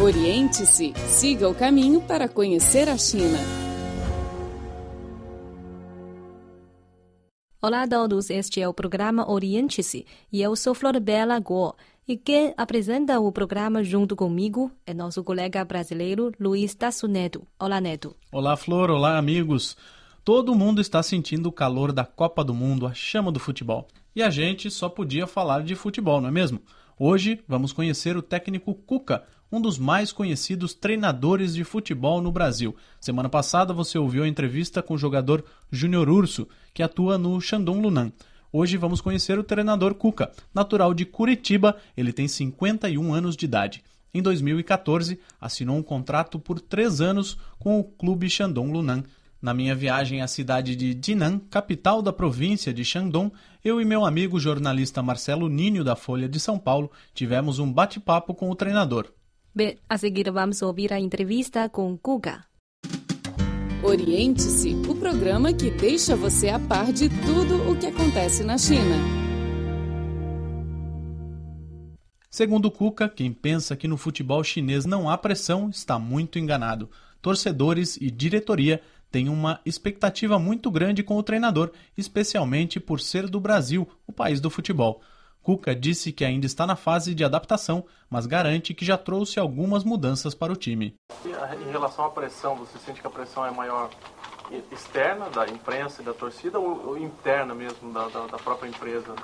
Oriente-se, siga o caminho para conhecer a China. Olá a todos, este é o programa Oriente-se e eu sou Florbela Guo. E quem apresenta o programa junto comigo é nosso colega brasileiro Luiz Tassu Neto. Olá, Neto. Olá, Flor. Olá, amigos. Todo mundo está sentindo o calor da Copa do Mundo, a chama do futebol. E a gente só podia falar de futebol, não é mesmo? Hoje vamos conhecer o técnico Cuca, um dos mais conhecidos treinadores de futebol no Brasil. Semana passada você ouviu a entrevista com o jogador Júnior Urso, que atua no Shandong Lunan. Hoje vamos conhecer o treinador Cuca, natural de Curitiba, ele tem 51 anos de idade. Em 2014, assinou um contrato por três anos com o clube Shandong Lunan. Na minha viagem à cidade de Jinan, capital da província de Shandong, eu e meu amigo jornalista Marcelo Ninho da Folha de São Paulo tivemos um bate-papo com o treinador. Bem, a seguir vamos ouvir a entrevista com Cuca. Oriente-se, o programa que deixa você a par de tudo o que acontece na China. Segundo Cuca, quem pensa que no futebol chinês não há pressão está muito enganado. Torcedores e diretoria têm uma expectativa muito grande com o treinador, especialmente por ser do Brasil, o país do futebol. Cuca disse que ainda está na fase de adaptação, mas garante que já trouxe algumas mudanças para o time. Em relação à pressão, você sente que a pressão é maior externa da imprensa e da torcida ou interna mesmo da, da, da própria empresa?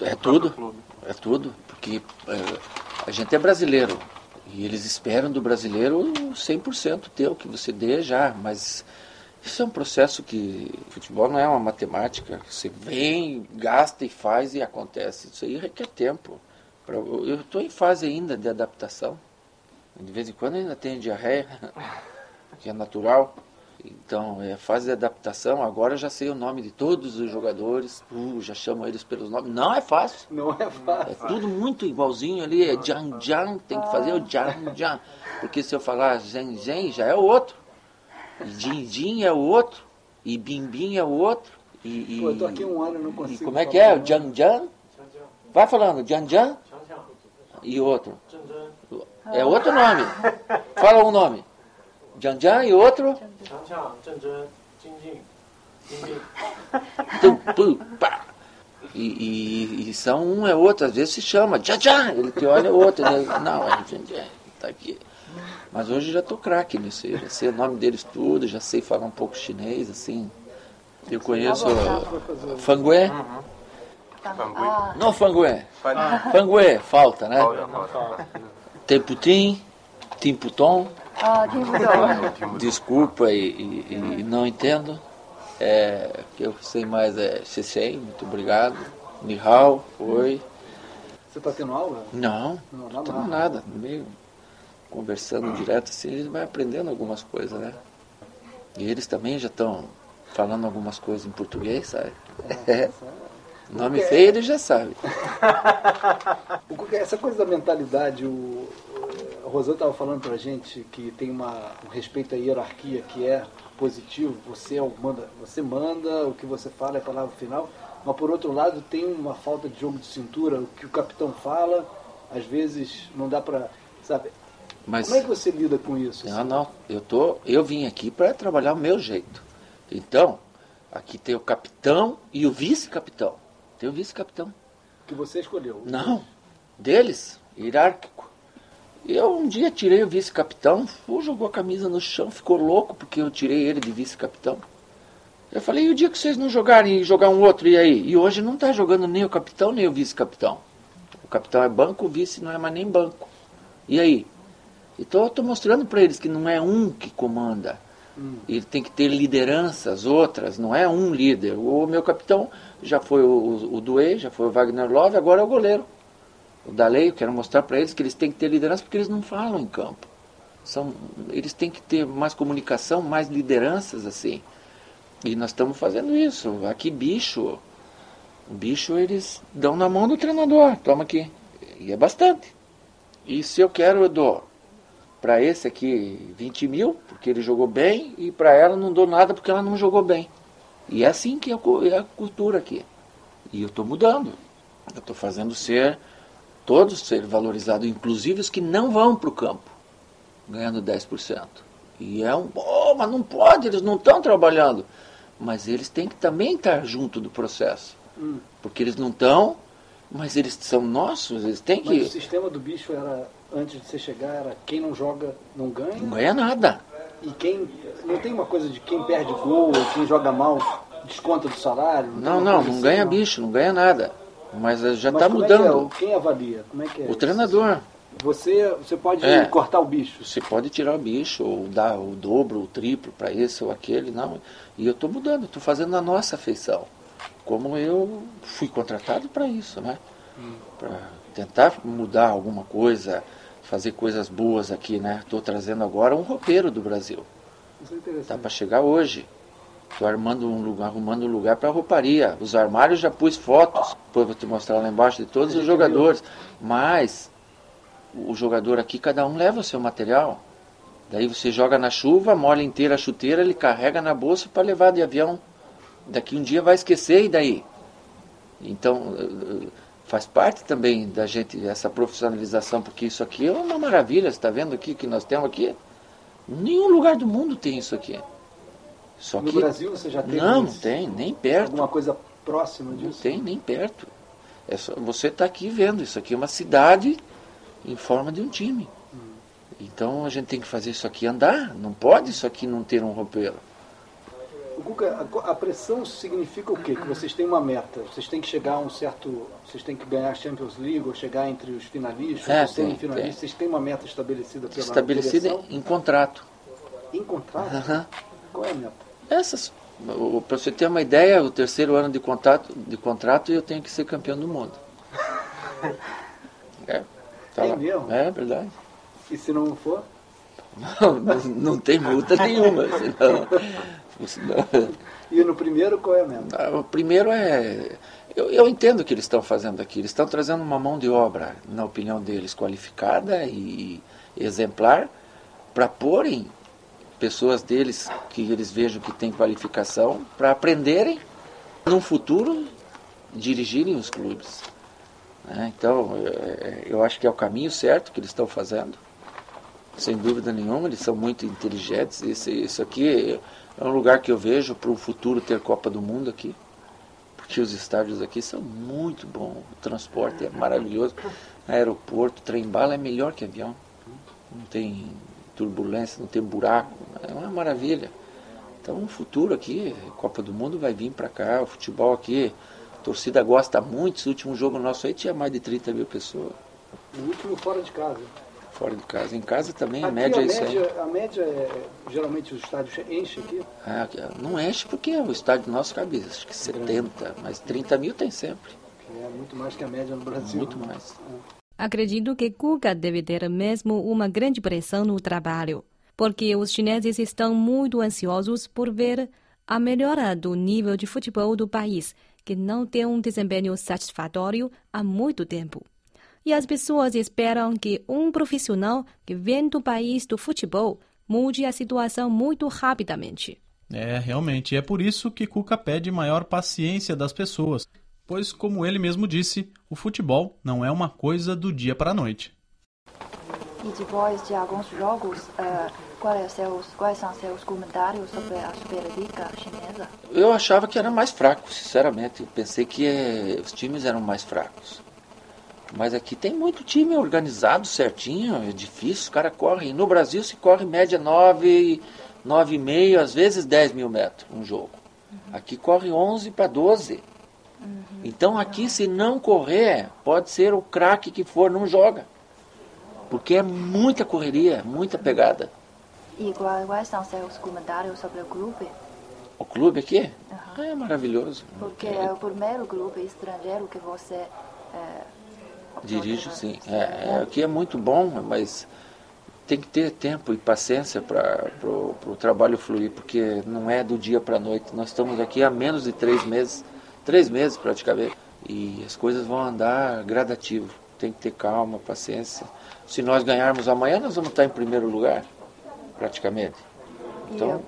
É tudo, é tudo, porque é, a gente é brasileiro e eles esperam do brasileiro 100% teu, que você dê já, mas isso é um processo que futebol não é uma matemática. Você vem, gasta e faz e acontece. Isso aí requer tempo. Eu estou em fase ainda de adaptação. De vez em quando ainda tenho diarreia, que é natural. Então, é fase de adaptação. Agora já sei o nome de todos os jogadores. Uh, já chamo eles pelos nomes. Não é fácil. Não é fácil. É tudo muito igualzinho ali. É Jiang Jiang, tem que fazer o Jiang Jiang. Porque se eu falar Zhen Zhen, já é o outro. Din é o outro, e Bimbim é o outro. E, Pô, eu tô aqui um ano e não consigo. E como é que é? O Jan Jan? Vai falando, Jan Jan? E outro? É outro nome. Fala um nome. Jan Jan e outro? E, e, e, são um é outro, às vezes se chama Jan Jan, ele te olha o outro, ele, não, é Jan Jan, tá aqui. Mas hoje já estou craque nisso aí, já sei o nome deles tudo, já sei falar um pouco chinês, assim. Eu conheço uh, Fangue. Não Fangue. Fangue, falta, né? Temputim, Timputom. Desculpa e, e, e, não entendo. É, o que eu sei mais é Cecei, muito obrigado. Nihao, oi. Você está tendo aula? Não, não, não, não nada. Meio conversando direto assim, gente vai aprendendo algumas coisas, né? E eles também já estão falando algumas coisas em português, sabe? É. Nome é... feio ele já sabe. Essa coisa da mentalidade, o, o Rosana estava falando pra gente que tem uma, um respeito à hierarquia que é positivo, você é manda, você manda, o que você fala é a palavra final, mas por outro lado tem uma falta de jogo de cintura, o que o capitão fala, às vezes não dá para, sabe, mas, Como é que você lida com isso? Não, assim? não. Eu, tô, eu vim aqui para trabalhar o meu jeito. Então, aqui tem o capitão e o vice-capitão. Tem o vice-capitão. Que você escolheu? Não. Deles, hierárquico. Eu um dia tirei o vice-capitão, jogou a camisa no chão, ficou louco porque eu tirei ele de vice-capitão. Eu falei, e o dia que vocês não jogarem e jogar um outro, e aí? E hoje não está jogando nem o capitão nem o vice-capitão. O capitão é banco, o vice não é mais nem banco. E aí? Então eu estou mostrando para eles que não é um que comanda. Hum. Ele tem que ter lideranças outras, não é um líder. O meu capitão já foi o, o, o Duê, já foi o Wagner Love, agora é o goleiro. O Dalei, eu quero mostrar para eles que eles têm que ter liderança porque eles não falam em campo. São, eles têm que ter mais comunicação, mais lideranças assim. E nós estamos fazendo isso. Aqui, bicho, bicho eles dão na mão do treinador. Toma aqui. E é bastante. E se eu quero, eu dou para esse aqui 20 mil, porque ele jogou bem, e para ela não dou nada porque ela não jogou bem. E é assim que é a cultura aqui. E eu estou mudando. Eu estou fazendo ser, todos ser valorizados, inclusive os que não vão para o campo. ganhando 10%. E é um, oh, mas não pode, eles não estão trabalhando. Mas eles têm que também estar junto do processo. Hum. Porque eles não estão, mas eles são nossos, eles têm Mas o que. sistema do bicho era, antes de você chegar, era quem não joga não ganha. Não ganha nada. E quem. Não tem uma coisa de quem perde gol, ou quem joga mal, desconta do salário? Não, não, coisa não assim, ganha bicho, não ganha nada. Mas já está é que é? mudando. O- Quem avalia? Como é que é? O isso? treinador. Você, você pode É. cortar o bicho. Você pode tirar o bicho, ou dar o dobro, o triplo para esse ou aquele, não. E eu estou mudando, estou fazendo a nossa feição. Como eu fui contratado para isso, né? Para tentar mudar alguma coisa, fazer coisas boas aqui, né? Estou trazendo agora um roupeiro do Brasil. Isso é Tá para chegar hoje. Estou armando um lugar, arrumando um lugar para rouparia. Os armários já pus fotos. Depois vou te mostrar lá embaixo de todos os jogadores. Mas o jogador aqui, cada um leva o seu material. Daí você joga na chuva, molha inteira a chuteira, ele carrega na bolsa para levar de avião. Daqui um dia vai esquecer e daí? Então eh, eh, faz parte também da gente essa profissionalização, porque isso aqui é uma maravilha. Você está vendo aqui que nós temos aqui? Nenhum lugar do mundo tem isso aqui. Só No que Brasil você já teve não, não tem, nem perto. alguma coisa próxima Não disso? tem nem perto. É só, você está aqui vendo, isso aqui é uma cidade em forma de um time. Então a gente tem que fazer isso aqui andar. Não pode isso aqui não ter um roupeiro. Cuca, a pressão significa o quê? Que vocês têm uma meta, vocês têm que chegar a um certo. Vocês têm que ganhar a Champions League ou chegar entre os finalistas, É, os tem, tem. Vocês têm uma meta estabelecida pela Estabelecida direção? em contrato. em contrato? Aham. Qual é a meta? Essas, para você ter uma ideia, o terceiro ano de contrato, de contrato eu tenho que ser campeão do mundo. É, tá É lá. mesmo? É verdade. E se não for? Não, não, não tem multa nenhuma. Senão, senão- E no primeiro, qual é a meta? Ah, O primeiro é. Eu, eu entendo o que eles estão fazendo aqui. Eles estão trazendo uma mão de obra, na opinião deles, qualificada e exemplar, para porem pessoas deles que eles vejam que têm qualificação, para aprenderem, num futuro, dirigirem os clubes. né? Então, é, eu acho que é o caminho certo que eles estão fazendo. Sem dúvida nenhuma, eles são muito inteligentes. Isso aqui é um lugar que eu vejo para o futuro ter Copa do Mundo aqui. Porque os estádios aqui são muito bons. O transporte é maravilhoso. Aeroporto, trem-bala é melhor que avião. Não tem turbulência, não tem buraco. É uma maravilha. Então, o futuro aqui, Copa do Mundo vai vir para cá. O futebol aqui, a torcida gosta muito. Esse último jogo nosso aí tinha mais de 30 mil pessoas O último fora de casa. Fora de casa. Em casa também, a Aqui média a é isso aí. média, a média é. Geralmente os estádios enchem aqui. Ah, não enche porque o estádio nosso cabe acho que 70, mas 30 mil tem sempre. É muito mais que a média no Brasil. Muito né? mais. Acredito que Guga deve ter mesmo uma grande pressão no trabalho, porque os chineses estão muito ansiosos por ver a melhora do nível de futebol do país, que não tem um desempenho satisfatório há muito tempo. E as pessoas esperam que um profissional que vem do país do futebol mude a situação muito rapidamente. É, realmente. É por isso que Cuca pede maior paciência das pessoas. Pois, como ele mesmo disse, o futebol não é uma coisa do dia para a noite. E depois de alguns jogos, eh, quais, seus, quais são seus comentários sobre a Superliga chinesa? Eu achava que era mais fraco, sinceramente. Eu pensei que eh, os times eram mais fracos. Mas aqui tem muito time organizado certinho, é difícil, os caras correm. No Brasil se corre média 9, 9,5, às vezes 10 mil metros um jogo. Aqui corre 11 para 12. Então aqui se não correr, pode ser o craque que for, não joga. Porque é muita correria, muita pegada. E quais, são seus comentários sobre o clube? O clube aqui é maravilhoso. Porque é o primeiro clube estrangeiro que você eh, Dirijo, sim. É, é, aqui é muito bom, mas tem que ter tempo e paciência para o trabalho fluir, porque não é do dia para a noite. Nós estamos aqui há menos de três meses, três meses praticamente, e as coisas vão andar gradativo. Tem que ter calma, paciência. Se nós ganharmos amanhã, nós vamos estar em primeiro lugar, praticamente. Então,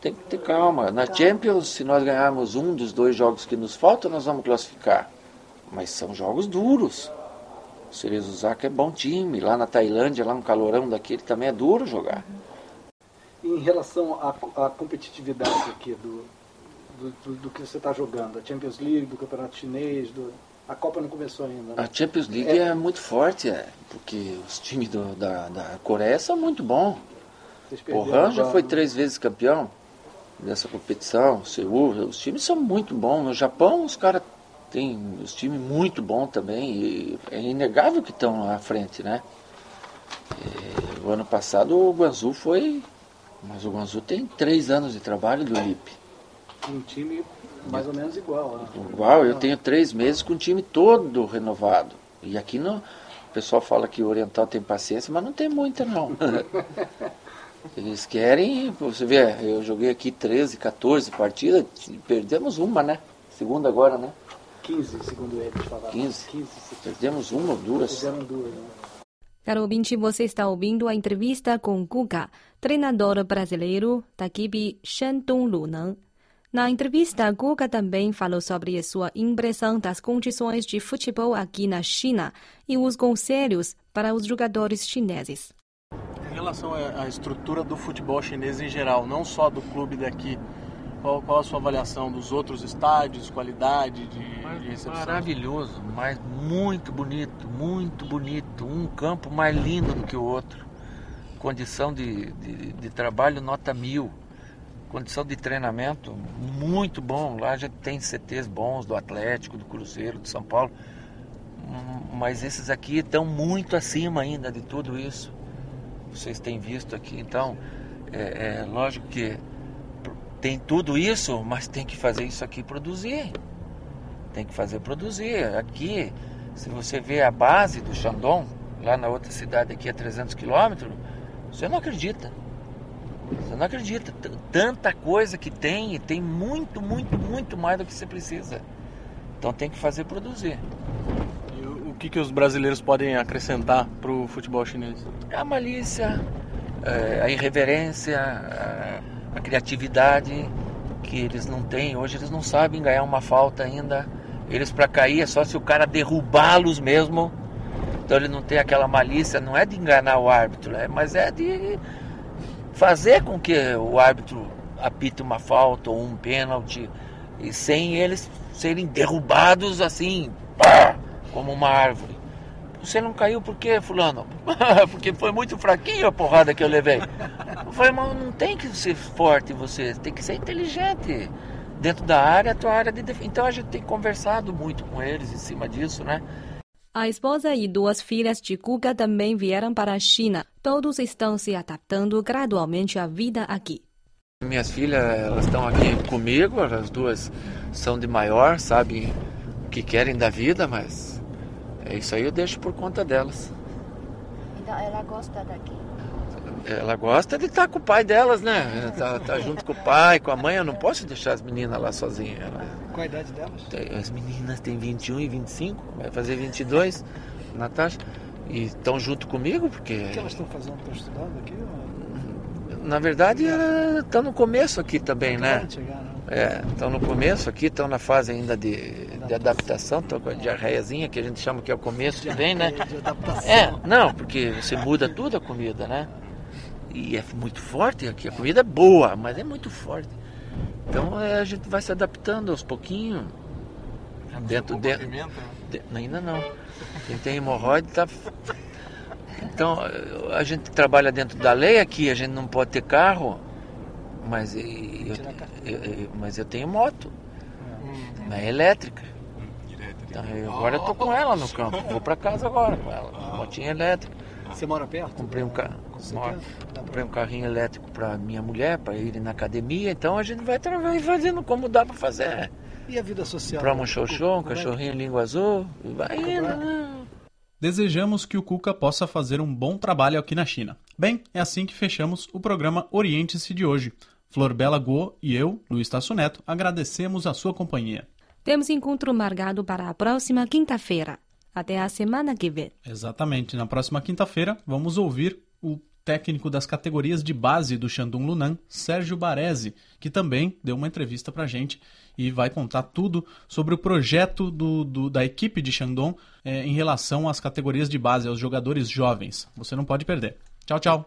tem que ter calma. Na Champions, se nós ganharmos um dos dois jogos que nos faltam, nós vamos classificar. Mas são jogos duros. O Cerezo é bom time. Lá na Tailândia, lá no calorão daquele, também é duro jogar. Em relação à, à competitividade aqui do, do, do, do que você está jogando, a Champions League, do Campeonato Chinês, do, a Copa não começou ainda. Né? A Champions League é, é muito forte, é, porque os times do, da, da Coreia são muito bons. O Han já foi três vezes campeão nessa competição, Seul, os times são muito bons. No Japão, os caras têm os times muito bons também, é inegável que estão à frente, né? E, o ano passado o Guangzhou foi. Mas o Guangzhou tem três anos de trabalho do ILIP. Um time mais ou menos igual. Né? Igual, eu tenho três meses com o time todo renovado. E aqui no, o pessoal fala que o Oriental tem paciência, mas não tem muita não. Eles querem, você vê, eu joguei aqui 13, 14 partidas, perdemos uma, né? Segunda agora, né? 15, segundo eles falaram. 15. 15 perdemos uma ou duas. Perderam duas, né? Caro ouvinte, você está ouvindo a entrevista com Guga, treinador brasileiro da equipe Shandong Luneng. Na entrevista, Guga também falou sobre a sua impressão das condições de futebol aqui na China e os conselhos para os jogadores chineses relação à estrutura do futebol chinês em geral, não só do clube daqui, qual, qual a sua avaliação dos outros estádios, qualidade de, mas, de recepção? Maravilhoso, mas muito bonito, muito bonito. Um campo mais lindo do que o outro. Condição de, de, de trabalho nota mil. Condição de treinamento muito bom. Lá já tem CTs bons do Atlético, do Cruzeiro, de São Paulo. Mas esses aqui estão muito acima ainda de tudo isso vocês têm visto aqui. Então, é, é lógico que tem tudo isso, mas tem que fazer isso aqui produzir. Tem que fazer produzir. Aqui, se você vê a base do Shandong, lá na outra cidade aqui a 300 quilômetros, você não acredita. Você não acredita. Tanta coisa que tem, e tem muito, muito, muito mais do que você precisa. Então tem que fazer produzir que, que os brasileiros podem acrescentar para o futebol chinês? A malícia, é, a irreverência, a, criatividade que eles não têm. Hoje eles não sabem ganhar uma falta ainda. Eles para cair é só se o cara derrubá-los mesmo. Então ele não tem aquela malícia, não é de enganar o árbitro, é, mas é de fazer com que o árbitro apite uma falta ou um pênalti e sem eles serem derrubados assim. Pá! como uma árvore. Você não caiu por quê, fulano? Porque foi muito fraquinho a porrada que eu levei. Eu falei, mas não tem que ser forte você, tem que ser inteligente. Dentro da área, a tua área de defesa. Então a gente tem conversado muito com eles em cima disso, né? A esposa e duas filhas de Guga também vieram para a China. Todos estão se adaptando gradualmente à vida aqui. Minhas filhas, elas estão aqui comigo, as duas são de maior, sabem o que querem da vida, mas é isso aí eu deixo por conta delas. Então ela gosta daqui? Ela gosta de estar com o pai delas, né? Tá, tá junto com o pai, com a mãe. Eu não posso deixar as meninas lá sozinhas. Ela... Qual a idade delas? As meninas têm 21 e 25, vai fazer 22, Natasha. E estão junto comigo porque. O que elas estão fazendo? Estão estudando aqui? Ou... Na verdade, estão no começo aqui também, né? Chegar, né? É, estão no começo aqui, estão na fase ainda de, de adaptação, estão com a diarreiazinha, que a gente chama que é o começo que vem, né? É, não, porque você muda tudo a comida, né? E é muito forte aqui, a comida é boa, mas é muito forte. Então é, a gente vai se adaptando aos pouquinhos. Dentro dentro. De, ainda não. Quem tem hemorroide tá. Então a gente trabalha dentro da lei aqui, a gente não pode ter carro mas eu, eu, eu, mas eu tenho moto. Mas é elétrica. Então, eu, agora eu tô com ela no campo. Vou para casa agora com ela. Motinha elétrica. Você mora perto? Comprei um, ca... Comprei um carrinho elétrico para minha mulher, para ir na academia. Então a gente vai fazendo como dá para fazer. E a vida social? Compramos um show um cachorrinho língua azul. Vai indo, né? Desejamos que o Cuca possa fazer um bom trabalho aqui na China. Bem, é assim que fechamos o programa Oriente-se de hoje. Flor Bela Go e eu, Luiz Tasso Neto, agradecemos a sua companhia. Temos encontro marcado para a próxima quinta-feira. Até a semana que vem. Exatamente. Na próxima quinta-feira, vamos ouvir o técnico das categorias de base do Shandong Lunan, Sérgio Baresi, que também deu uma entrevista para gente e vai contar tudo sobre o projeto do, do da equipe de Shandong é, em relação às categorias de base, aos jogadores jovens. Você não pode perder. Tchau, tchau.